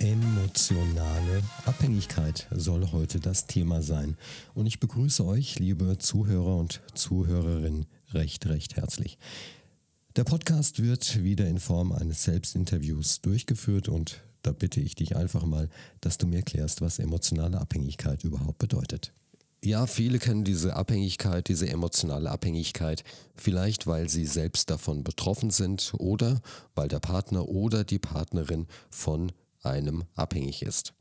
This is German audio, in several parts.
Emotionale Abhängigkeit soll heute das Thema sein. Und ich begrüße euch, liebe Zuhörer und Zuhörerinnen, recht, recht herzlich. Der Podcast wird wieder in Form eines Selbstinterviews durchgeführt und da bitte ich dich einfach mal, dass du mir erklärst, was emotionale Abhängigkeit überhaupt bedeutet. Ja, viele kennen diese Abhängigkeit, diese emotionale Abhängigkeit, vielleicht weil sie selbst davon betroffen sind oder weil der Partner oder die Partnerin von einem abhängig ist.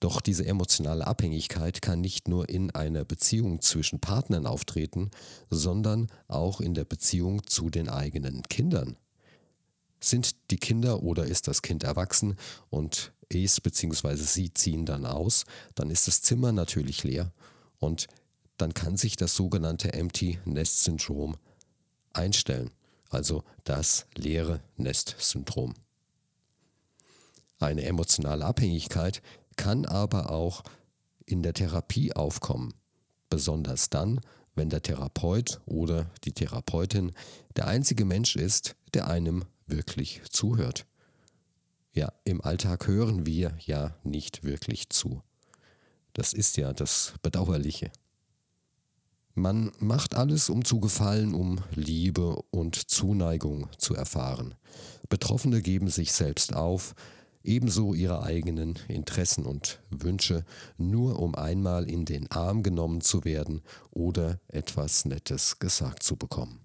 Doch diese emotionale Abhängigkeit kann nicht nur in einer Beziehung zwischen Partnern auftreten, sondern auch in der Beziehung zu den eigenen Kindern. Sind die Kinder oder ist das Kind erwachsen und es bzw. sie ziehen dann aus, dann ist das Zimmer natürlich leer und dann kann sich das sogenannte Empty Nest Syndrom einstellen, also das leere Nest Syndrom. Eine emotionale Abhängigkeit kann aber auch in der Therapie aufkommen, besonders dann, wenn der Therapeut oder die Therapeutin der einzige Mensch ist, der einem wirklich zuhört. Ja, im Alltag hören wir ja nicht wirklich zu. Das ist ja das Bedauerliche. Man macht alles, um zu gefallen, um Liebe und Zuneigung zu erfahren. Betroffene geben sich selbst auf, ebenso ihre eigenen Interessen und Wünsche, nur um einmal in den Arm genommen zu werden oder etwas Nettes gesagt zu bekommen.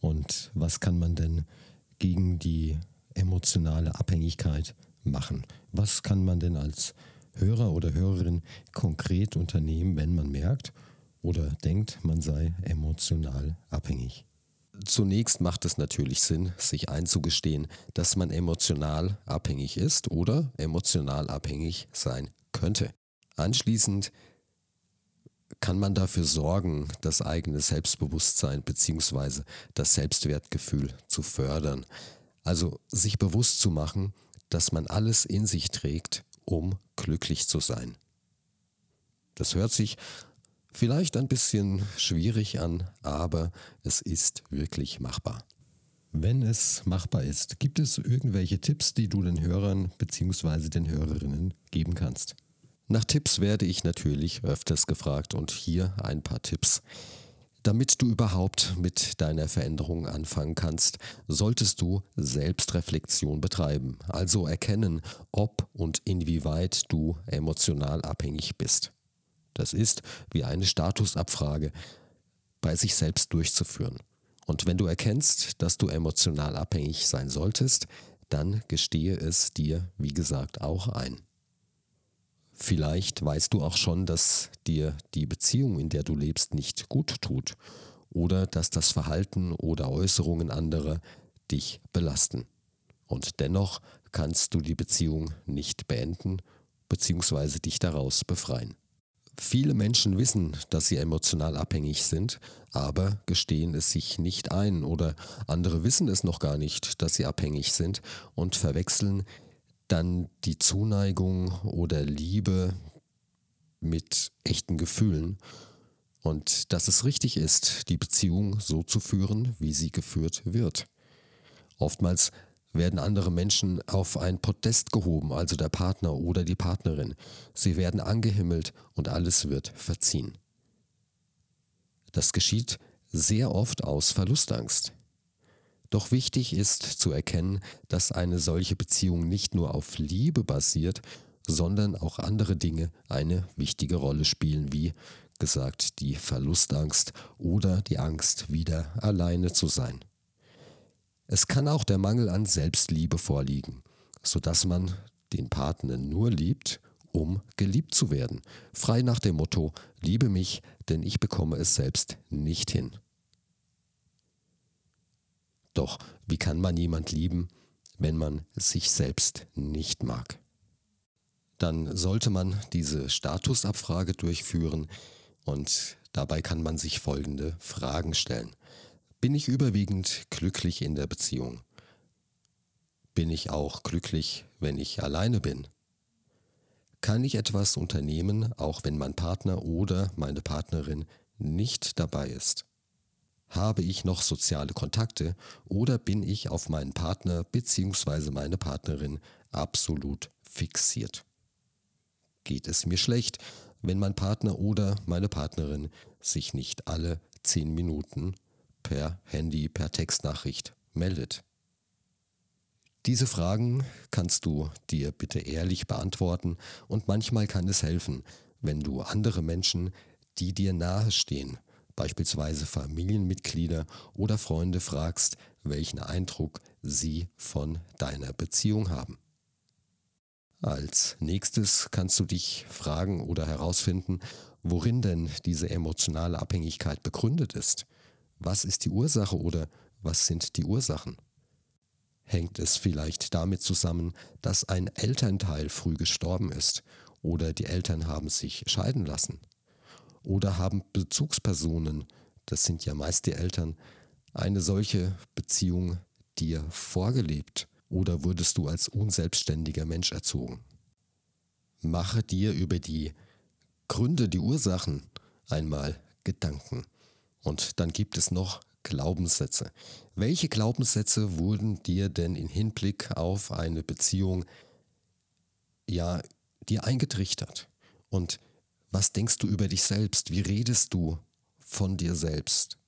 Und was kann man denn gegen die emotionale Abhängigkeit machen? Was kann man denn als Hörer oder Hörerin konkret unternehmen, wenn man merkt oder denkt, man sei emotional abhängig? Zunächst macht es natürlich Sinn, sich einzugestehen, dass man emotional abhängig ist oder emotional abhängig sein könnte. Anschließend kann man dafür sorgen, das eigene Selbstbewusstsein bzw. das Selbstwertgefühl zu fördern. Also sich bewusst zu machen, dass man alles in sich trägt, um glücklich zu sein. Das hört sich Vielleicht ein bisschen schwierig an, aber es ist wirklich machbar. Wenn es machbar ist, gibt es irgendwelche Tipps, die du den Hörern bzw. den Hörerinnen geben kannst? Nach Tipps werde ich natürlich öfters gefragt und hier ein paar Tipps. Damit du überhaupt mit deiner Veränderung anfangen kannst, solltest du Selbstreflexion betreiben, also erkennen, ob und inwieweit du emotional abhängig bist. Das ist wie eine Statusabfrage bei sich selbst durchzuführen. Und wenn du erkennst, dass du emotional abhängig sein solltest, dann gestehe es dir, wie gesagt, auch ein. Vielleicht weißt du auch schon, dass dir die Beziehung, in der du lebst, nicht gut tut oder dass das Verhalten oder Äußerungen anderer dich belasten. Und dennoch kannst du die Beziehung nicht beenden bzw. dich daraus befreien. Viele Menschen wissen, dass sie emotional abhängig sind, aber gestehen es sich nicht ein oder andere wissen es noch gar nicht, dass sie abhängig sind und verwechseln dann die Zuneigung oder Liebe mit echten Gefühlen und dass es richtig ist, die Beziehung so zu führen, wie sie geführt wird. Oftmals werden andere Menschen auf ein Podest gehoben, also der Partner oder die Partnerin. Sie werden angehimmelt und alles wird verziehen. Das geschieht sehr oft aus Verlustangst. Doch wichtig ist zu erkennen, dass eine solche Beziehung nicht nur auf Liebe basiert, sondern auch andere Dinge eine wichtige Rolle spielen, wie gesagt die Verlustangst oder die Angst, wieder alleine zu sein. Es kann auch der Mangel an Selbstliebe vorliegen, sodass man den Partner nur liebt, um geliebt zu werden, frei nach dem Motto, liebe mich, denn ich bekomme es selbst nicht hin. Doch wie kann man jemand lieben, wenn man sich selbst nicht mag? Dann sollte man diese Statusabfrage durchführen Und dabei kann man sich folgende Fragen stellen. Bin ich überwiegend glücklich in der Beziehung? Bin ich auch glücklich, wenn ich alleine bin? Kann ich etwas unternehmen, auch wenn mein Partner oder meine Partnerin nicht dabei ist? Habe ich noch soziale Kontakte oder bin ich auf meinen Partner bzw. meine Partnerin absolut fixiert? Geht es mir schlecht, wenn mein Partner oder meine Partnerin sich nicht alle 10 Minuten per Handy, per Textnachricht meldet? Diese Fragen kannst du dir bitte ehrlich beantworten und manchmal kann es helfen, wenn du andere Menschen, die dir nahestehen, beispielsweise Familienmitglieder oder Freunde fragst, welchen Eindruck sie von deiner Beziehung haben. Als nächstes kannst du dich fragen oder herausfinden, worin denn diese emotionale Abhängigkeit begründet ist. Was ist die Ursache oder was sind die Ursachen? Hängt es vielleicht damit zusammen, dass ein Elternteil früh gestorben ist oder die Eltern haben sich scheiden lassen? Oder haben Bezugspersonen, das sind ja meist die Eltern, eine solche Beziehung dir vorgelebt? Oder wurdest du als unselbstständiger Mensch erzogen? Mache dir über die Gründe, die Ursachen einmal Gedanken. Und dann gibt es noch Glaubenssätze. Welche Glaubenssätze wurden dir denn in Hinblick auf eine Beziehung ja dir eingetrichtert? Und was denkst du über dich selbst? Wie redest du von dir selbst?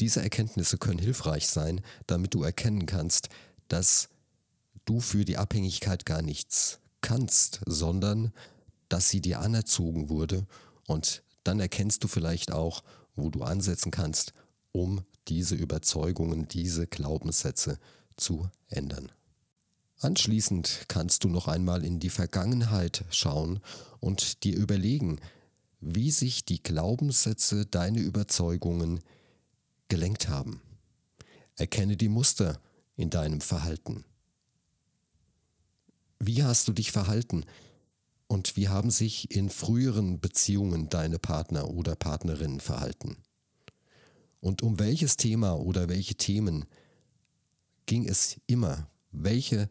Diese Erkenntnisse können hilfreich sein, damit du erkennen kannst, dass du für die Abhängigkeit gar nichts kannst, sondern dass sie dir anerzogen wurde und dann erkennst du vielleicht auch, wo du ansetzen kannst, um diese Überzeugungen, diese Glaubenssätze zu ändern. Anschließend kannst du noch einmal in die Vergangenheit schauen und dir überlegen, wie sich die Glaubenssätze, deine Überzeugungen gelenkt haben. Erkenne die Muster in deinem Verhalten. Wie hast du dich verhalten und wie haben sich in früheren Beziehungen deine Partner oder Partnerinnen verhalten? Und um welches Thema oder welche Themen ging es immer? Welche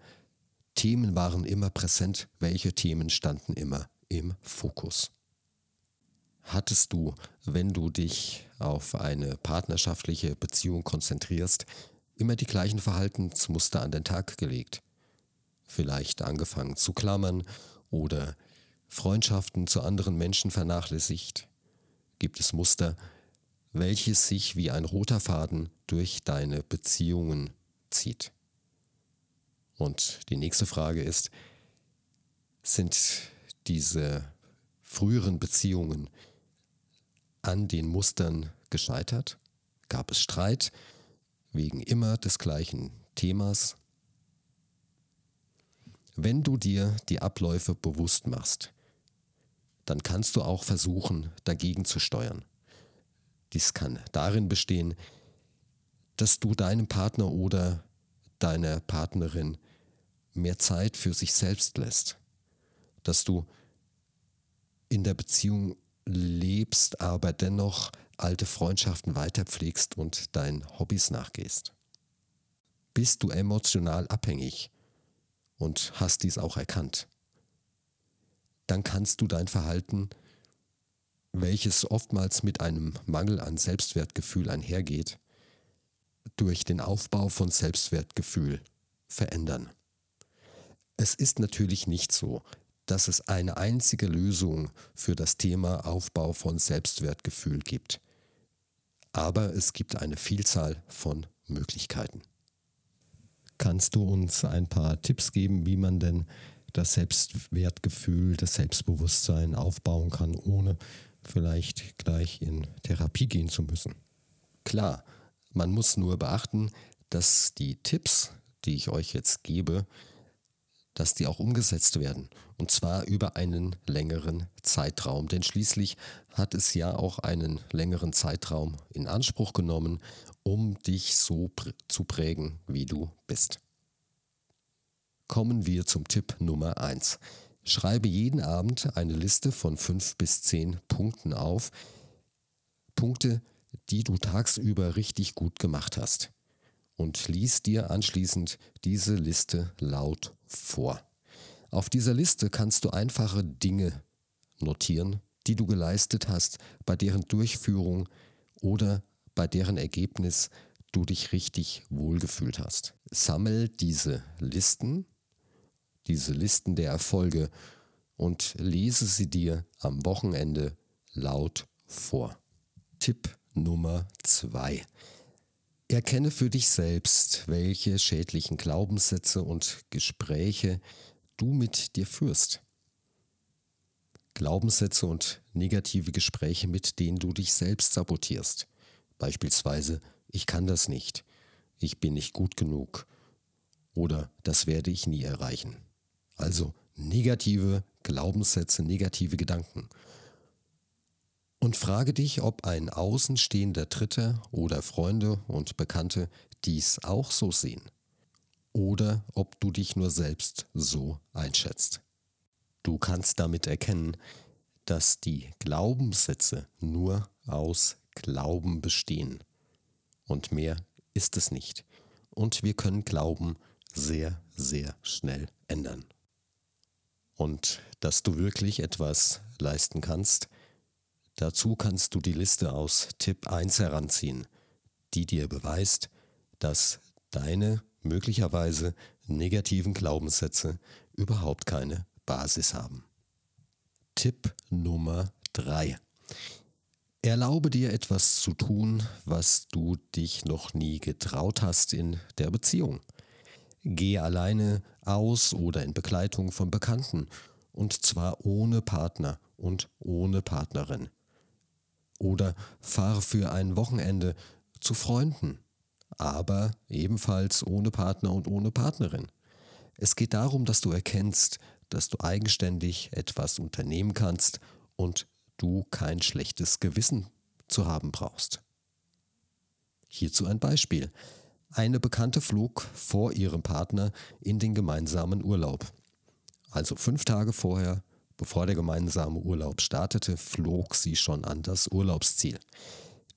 Themen waren immer präsent? Welche Themen standen immer im Fokus? Hattest du, wenn du dich auf eine partnerschaftliche Beziehung konzentrierst, immer die gleichen Verhaltensmuster an den Tag gelegt? Vielleicht angefangen zu klammern oder Freundschaften zu anderen Menschen vernachlässigt? Gibt es Muster, welches sich wie ein roter Faden durch deine Beziehungen zieht? Und die nächste Frage ist, sind diese früheren Beziehungen an den Mustern gescheitert? Gab es Streit wegen immer des gleichen Themas? Wenn du dir die Abläufe bewusst machst, dann kannst du auch versuchen, dagegen zu steuern. Dies kann darin bestehen, dass du deinem Partner oder deiner Partnerin mehr Zeit für sich selbst lässt, dass du in der Beziehung lebst, aber dennoch alte Freundschaften weiterpflegst und deinen Hobbys nachgehst. Bist du emotional abhängig und hast dies auch erkannt? Dann kannst du dein Verhalten, welches oftmals mit einem Mangel an Selbstwertgefühl einhergeht, durch den Aufbau von Selbstwertgefühl verändern. Es ist natürlich nicht so, dass es eine einzige Lösung für das Thema Aufbau von Selbstwertgefühl gibt. Aber es gibt eine Vielzahl von Möglichkeiten. Kannst du uns ein paar Tipps geben, wie man denn das Selbstwertgefühl, das Selbstbewusstsein aufbauen kann, ohne vielleicht gleich in Therapie gehen zu müssen. Klar, man muss nur beachten, dass die Tipps, die ich euch jetzt gebe, dass die auch umgesetzt werden. Und zwar über einen längeren Zeitraum. Denn schließlich hat es ja auch einen längeren Zeitraum in Anspruch genommen, um dich so pr zu prägen, wie du bist. Kommen wir zum Tipp Nummer 1. Schreibe jeden Abend eine Liste von fünf bis zehn Punkten auf. Punkte, die du tagsüber richtig gut gemacht hast. Und lies dir anschließend diese Liste laut vor. Auf dieser Liste kannst du einfache Dinge notieren, die du geleistet hast, bei deren Durchführung oder bei deren Ergebnis du dich richtig wohlgefühlt hast. Sammel diese Listen, diese Listen der Erfolge und lese sie dir am Wochenende laut vor. Tipp Nummer zwei: Erkenne für dich selbst, welche schädlichen Glaubenssätze und Gespräche du mit dir führst. Glaubenssätze und negative Gespräche, mit denen du dich selbst sabotierst. Beispielsweise, ich kann das nicht, ich bin nicht gut genug oder das werde ich nie erreichen. Also negative Glaubenssätze, negative Gedanken. Und frage dich, ob ein außenstehender Dritter oder Freunde und Bekannte dies auch so sehen. Oder ob du dich nur selbst so einschätzt. Du kannst damit erkennen, dass die Glaubenssätze nur aus Glauben bestehen. Und mehr ist es nicht. Und wir können Glauben sehr, sehr schnell ändern. Und dass du wirklich etwas leisten kannst, dazu kannst du die Liste aus Tipp 1 heranziehen, die dir beweist, dass deine möglicherweise negativen Glaubenssätze überhaupt keine Basis haben. Tipp Nummer 3. Erlaube dir etwas zu tun, was du dich noch nie getraut hast in der Beziehung. Gehe alleine aus oder in Begleitung von Bekannten, und zwar ohne Partner und ohne Partnerin. Oder fahre für ein Wochenende zu Freunden, aber ebenfalls ohne Partner und ohne Partnerin. Es geht darum, dass du erkennst, dass du eigenständig etwas unternehmen kannst und du kein schlechtes Gewissen zu haben brauchst. Hierzu ein Beispiel. Eine Bekannte flog vor ihrem Partner in den gemeinsamen Urlaub. Also fünf Tage vorher, bevor der gemeinsame Urlaub startete, flog sie schon an das Urlaubsziel.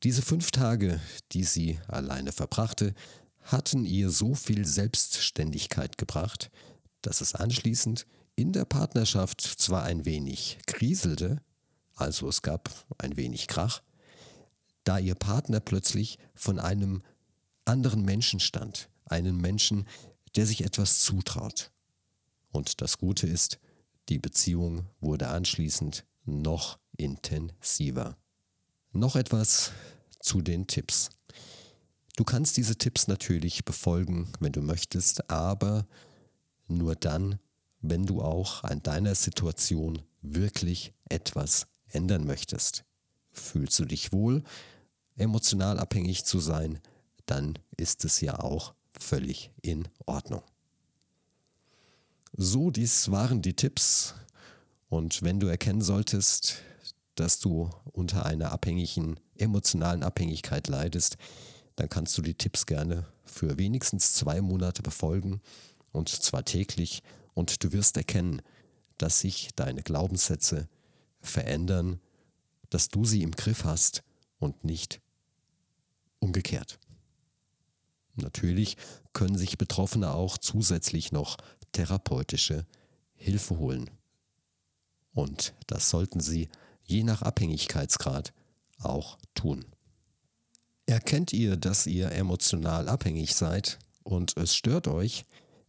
Diese fünf Tage, die sie alleine verbrachte, hatten ihr so viel Selbstständigkeit gebracht, dass es anschließend in der Partnerschaft zwar ein wenig kriselte, also es gab ein wenig Krach, da ihr Partner plötzlich von einem anderen Menschen stand, einen Menschen, der sich etwas zutraut. Und das Gute ist, die Beziehung wurde anschließend noch intensiver. Noch etwas zu den Tipps. Du kannst diese Tipps natürlich befolgen, wenn du möchtest, aber nur dann, wenn du auch an deiner Situation wirklich etwas ändern möchtest. Fühlst du dich wohl, emotional abhängig zu sein, dann ist es ja auch völlig in Ordnung. So, dies waren die Tipps. Und wenn du erkennen solltest, dass du unter einer abhängigen, emotionalen Abhängigkeit leidest, dann kannst du die Tipps gerne für wenigstens zwei Monate befolgen und zwar täglich und du wirst erkennen, dass sich deine Glaubenssätze verändern, dass du sie im Griff hast und nicht umgekehrt. Natürlich können sich Betroffene auch zusätzlich noch therapeutische Hilfe holen. Und das sollten sie je nach Abhängigkeitsgrad auch tun. Erkennt ihr, dass ihr emotional abhängig seid und es stört euch,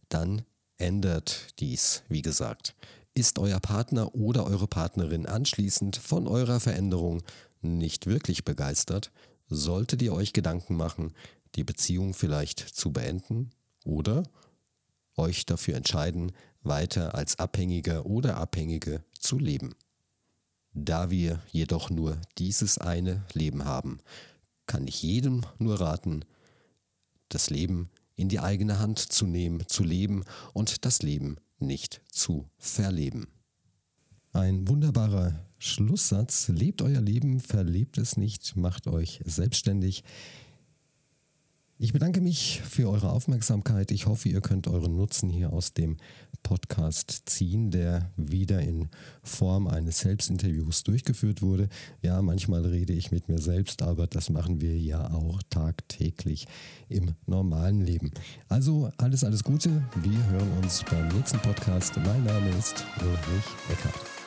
dann ändert dies, wie gesagt. Ist euer Partner oder eure Partnerin anschließend von eurer Veränderung nicht wirklich begeistert, solltet ihr euch Gedanken machen, die Beziehung vielleicht zu beenden oder euch dafür entscheiden, weiter als Abhängiger oder Abhängige zu leben. Da wir jedoch nur dieses eine Leben haben, kann ich jedem nur raten, das Leben in die eigene Hand zu nehmen, zu leben und das Leben nicht zu verleben. Ein wunderbarer Schlusssatz. Lebt euer Leben, verlebt es nicht, macht euch selbstständig. Ich bedanke mich für eure Aufmerksamkeit. Ich hoffe, ihr könnt euren Nutzen hier aus dem Podcast ziehen, der wieder in Form eines Selbstinterviews durchgeführt wurde. Ja, manchmal rede ich mit mir selbst, aber das machen wir ja auch tagtäglich im normalen Leben. Also alles, alles Gute. Wir hören uns beim nächsten Podcast. Mein Name ist Ulrich Eckert.